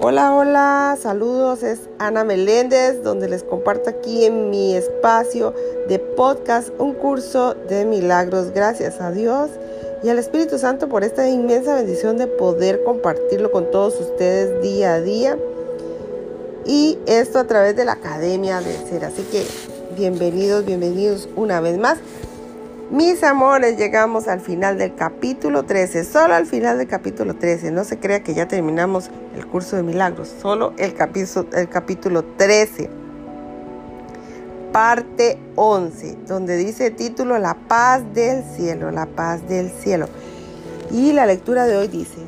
Hola, hola, saludos, es Ana Meléndez, donde les comparto aquí en mi espacio de podcast un curso de milagros. Gracias a Dios y al Espíritu Santo por esta inmensa bendición de poder compartirlo con todos ustedes día a día. Y esto a través de la Academia de Ser. Así que bienvenidos, bienvenidos una vez más. Mis amores, llegamos al final del capítulo 13, solo al final del capítulo 13. No se crea que ya terminamos el curso de milagros, solo el capítulo, el capítulo 13, parte 11, donde dice título La paz del cielo, la paz del cielo. Y la lectura de hoy dice,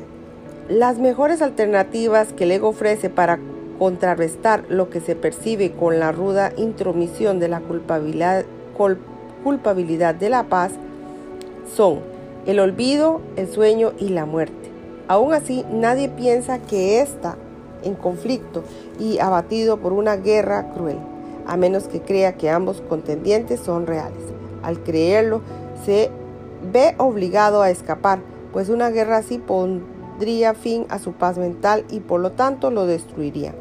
las mejores alternativas que el ego ofrece para contrarrestar lo que se percibe con la ruda intromisión de la culpabilidad, culpabilidad culpabilidad de la paz son el olvido, el sueño y la muerte. Aún así, nadie piensa que está en conflicto y abatido por una guerra cruel, a menos que crea que ambos contendientes son reales. Al creerlo, se ve obligado a escapar, pues una guerra así pondría fin a su paz mental y por lo tanto lo destruiría.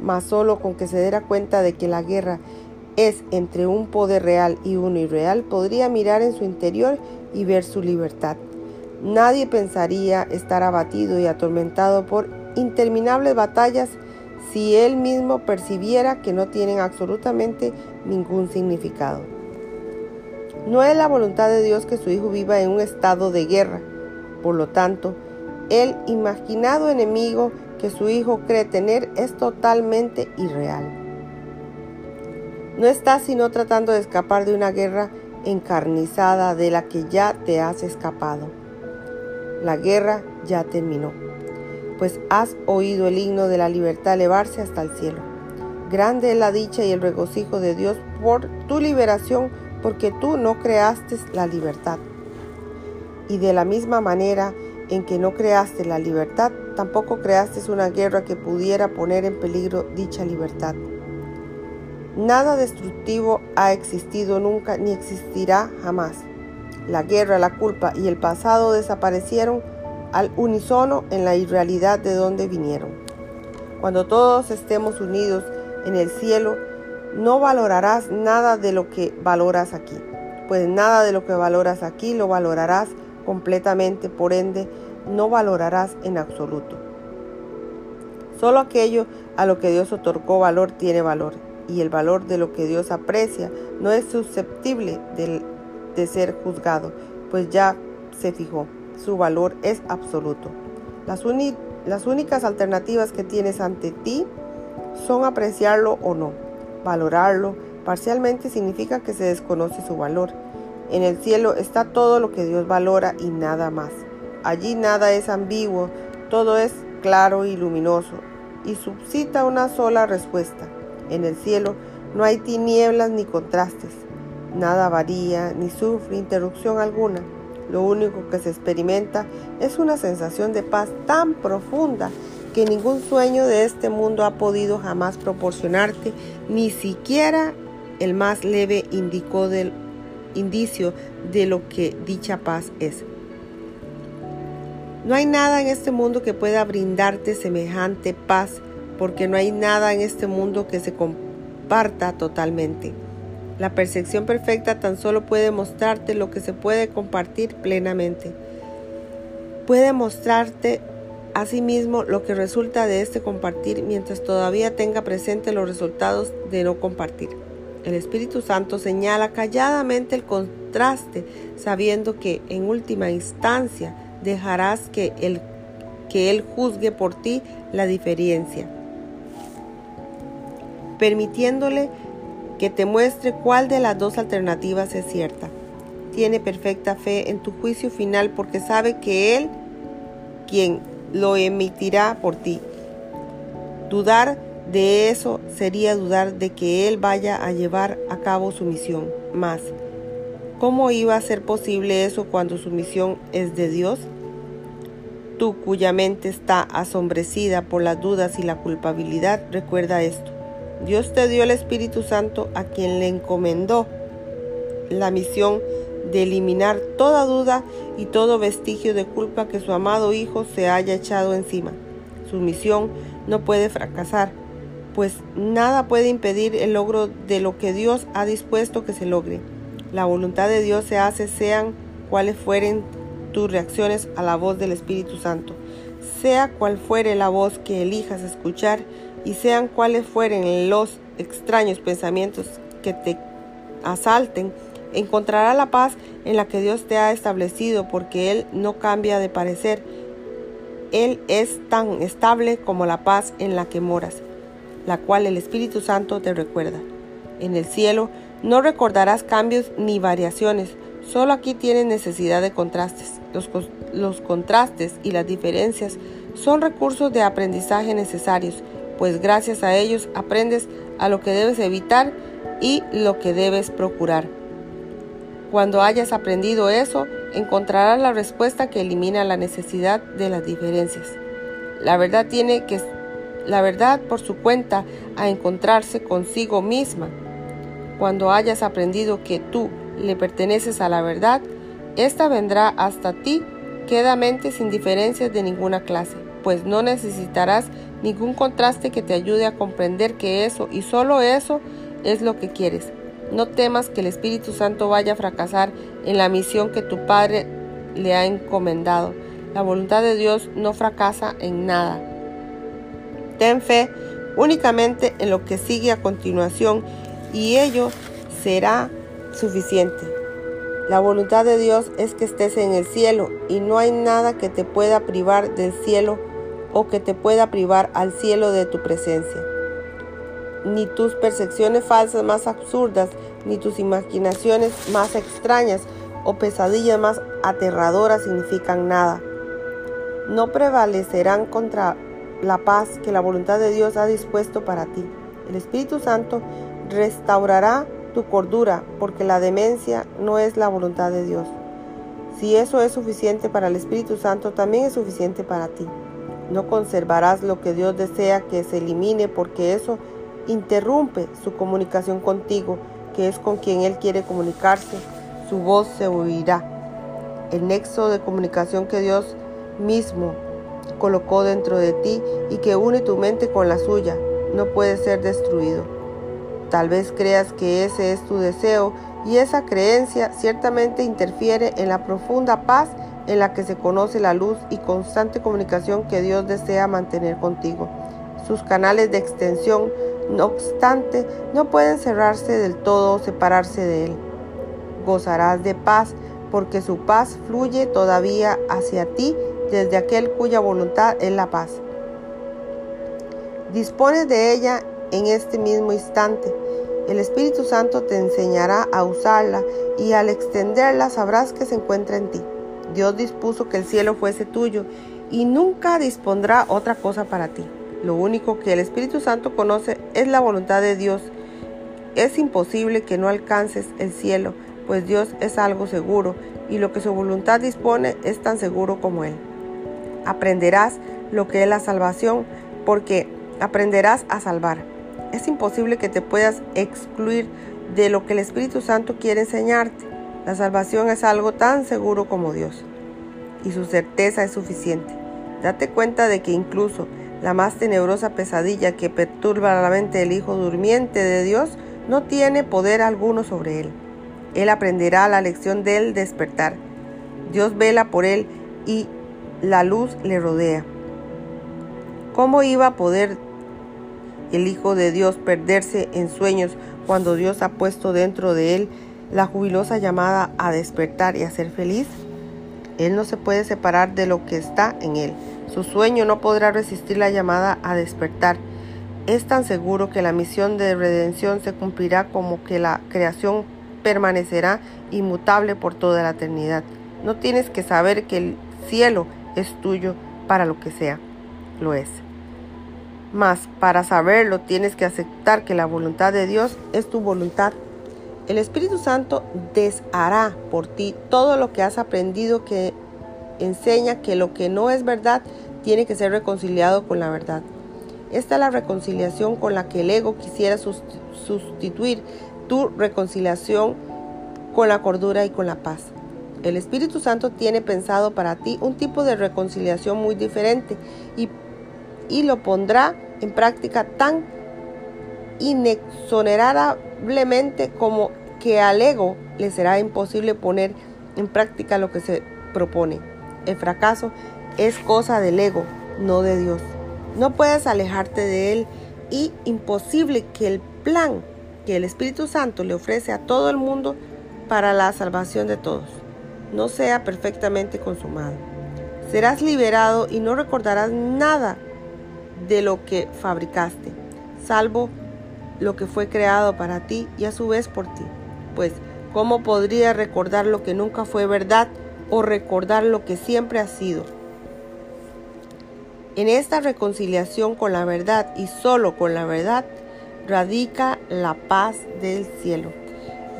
Mas solo con que se diera cuenta de que la guerra es entre un poder real y uno irreal, podría mirar en su interior y ver su libertad. Nadie pensaría estar abatido y atormentado por interminables batallas si él mismo percibiera que no tienen absolutamente ningún significado. No es la voluntad de Dios que su hijo viva en un estado de guerra. Por lo tanto, el imaginado enemigo que su hijo cree tener es totalmente irreal. No estás sino tratando de escapar de una guerra encarnizada de la que ya te has escapado. La guerra ya terminó, pues has oído el himno de la libertad elevarse hasta el cielo. Grande es la dicha y el regocijo de Dios por tu liberación, porque tú no creaste la libertad. Y de la misma manera en que no creaste la libertad, tampoco creaste una guerra que pudiera poner en peligro dicha libertad. Nada destructivo ha existido nunca ni existirá jamás. La guerra, la culpa y el pasado desaparecieron al unísono en la irrealidad de donde vinieron. Cuando todos estemos unidos en el cielo, no valorarás nada de lo que valoras aquí, pues nada de lo que valoras aquí lo valorarás completamente, por ende, no valorarás en absoluto. Solo aquello a lo que Dios otorgó valor tiene valor y el valor de lo que Dios aprecia no es susceptible de, ser juzgado, pues ya se fijó, su valor es absoluto. Las, únicas alternativas que tienes ante ti son apreciarlo o no. Valorarlo parcialmente significa que se desconoce su valor. En el cielo está todo lo que Dios valora y nada más. Allí nada es ambiguo, todo es claro y luminoso, y suscita una sola respuesta. En el cielo no hay tinieblas ni contrastes. Nada varía ni sufre interrupción alguna. Lo único que se experimenta es una sensación de paz tan profunda que ningún sueño de este mundo ha podido jamás proporcionarte, ni siquiera el más leve indicó del, indicio de lo que dicha paz es. No hay nada en este mundo que pueda brindarte semejante paz porque no hay nada en este mundo que se comparta totalmente. La percepción perfecta tan solo puede mostrarte lo que se puede compartir plenamente. Puede mostrarte asimismo lo que resulta de este compartir mientras todavía tenga presente los resultados de no compartir. El Espíritu Santo señala calladamente el contraste, sabiendo que en última instancia dejarás que él, que él juzgue por ti la diferencia permitiéndole que te muestre cuál de las dos alternativas es cierta. Tiene perfecta fe en tu juicio final porque sabe que Él quien lo emitirá por ti. Dudar de eso sería dudar de que Él vaya a llevar a cabo su misión. Más, ¿cómo iba a ser posible eso cuando su misión es de Dios? Tú cuya mente está asombrecida por las dudas y la culpabilidad, recuerda esto. Dios te dio el Espíritu Santo a quien le encomendó la misión de eliminar toda duda y todo vestigio de culpa que su amado Hijo se haya echado encima. Su misión no puede fracasar, pues nada puede impedir el logro de lo que Dios ha dispuesto que se logre. La voluntad de Dios se hace sean cuales fueren tus reacciones a la voz del Espíritu Santo. Sea cual fuere la voz que elijas escuchar y sean cuales fueren los extraños pensamientos que te asalten, encontrará la paz en la que Dios te ha establecido porque Él no cambia de parecer. Él es tan estable como la paz en la que moras, la cual el Espíritu Santo te recuerda. En el cielo no recordarás cambios ni variaciones, solo aquí tienes necesidad de contrastes. Los, los contrastes y las diferencias son recursos de aprendizaje necesarios, pues gracias a ellos aprendes a lo que debes evitar y lo que debes procurar. Cuando hayas aprendido eso, encontrarás la respuesta que elimina la necesidad de las diferencias. La verdad tiene que la verdad por su cuenta a encontrarse consigo misma. Cuando hayas aprendido que tú le perteneces a la verdad, ésta vendrá hasta ti quedamente sin diferencias de ninguna clase, pues no necesitarás ningún contraste que te ayude a comprender que eso y solo eso es lo que quieres. No temas que el Espíritu Santo vaya a fracasar en la misión que tu Padre le ha encomendado. La voluntad de Dios no fracasa en nada. Ten fe únicamente en lo que sigue a continuación y ello será suficiente. La voluntad de Dios es que estés en el cielo y no hay nada que te pueda privar del cielo o que te pueda privar al cielo de tu presencia ni tus percepciones falsas más absurdas, ni tus imaginaciones más extrañas o pesadillas más aterradoras significan nada. No prevalecerán contra la paz que la voluntad de Dios ha dispuesto para ti. El Espíritu Santo restaurará tu cordura porque la demencia no es la voluntad de Dios. Si eso es suficiente para el Espíritu Santo, también es suficiente para ti. No conservarás lo que Dios desea que se elimine porque eso interrumpe su comunicación contigo, que es con quien Él quiere comunicarse, su voz se oirá. El nexo de comunicación que Dios mismo colocó dentro de ti y que une tu mente con la suya no puede ser destruido. Tal vez creas que ese es tu deseo y esa creencia ciertamente interfiere en la profunda paz en la que se conoce la luz y constante comunicación que Dios desea mantener contigo. Sus canales de extensión no obstante, no pueden cerrarse del todo o separarse de Él. Gozarás de paz, porque su paz fluye todavía hacia ti desde aquel cuya voluntad es la paz. Dispones de ella en este mismo instante. El Espíritu Santo te enseñará a usarla y al extenderla sabrás que se encuentra en ti. Dios dispuso que el cielo fuese tuyo y nunca dispondrá otra cosa para ti. Lo único que el Espíritu Santo conoce es la voluntad de Dios. Es imposible que no alcances el cielo, pues Dios es algo seguro y lo que su voluntad dispone es tan seguro como Él. Aprenderás lo que es la salvación porque aprenderás a salvar. Es imposible que te puedas excluir de lo que el Espíritu Santo quiere enseñarte. La salvación es algo tan seguro como Dios y su certeza es suficiente. Date cuenta de que incluso la más tenebrosa pesadilla que perturba la mente del Hijo durmiente de Dios no tiene poder alguno sobre él. Él aprenderá la lección del despertar. Dios vela por él y la luz le rodea. ¿Cómo iba a poder el Hijo de Dios perderse en sueños cuando Dios ha puesto dentro de él la jubilosa llamada a despertar y a ser feliz? Él no se puede separar de lo que está en él. Su sueño no podrá resistir la llamada a despertar. Es tan seguro que la misión de redención se cumplirá como que la creación permanecerá inmutable por toda la eternidad. No tienes que saber que el cielo es tuyo para lo que sea. Lo es. Mas para saberlo tienes que aceptar que la voluntad de Dios es tu voluntad. El Espíritu Santo deshará por ti todo lo que has aprendido que enseña que lo que no es verdad tiene que ser reconciliado con la verdad. Esta es la reconciliación con la que el ego quisiera sustituir tu reconciliación con la cordura y con la paz. El Espíritu Santo tiene pensado para ti un tipo de reconciliación muy diferente y y lo pondrá en práctica tan inexonerablemente como que al ego le será imposible poner en práctica lo que se propone. El fracaso es cosa del ego, no de Dios. No puedes alejarte de él y imposible que el plan que el Espíritu Santo le ofrece a todo el mundo para la salvación de todos no sea perfectamente consumado. Serás liberado y no recordarás nada de lo que fabricaste, salvo lo que fue creado para ti y a su vez por ti. Pues, ¿cómo podría recordar lo que nunca fue verdad o recordar lo que siempre ha sido? En esta reconciliación con la verdad y solo con la verdad radica la paz del cielo.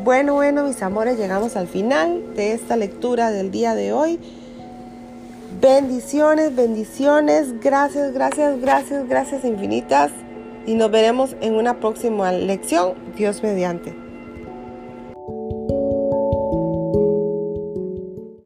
Bueno, bueno, mis amores, llegamos al final de esta lectura del día de hoy. Bendiciones, bendiciones, gracias, gracias, gracias, gracias infinitas. Y nos veremos en una próxima lección, Dios mediante.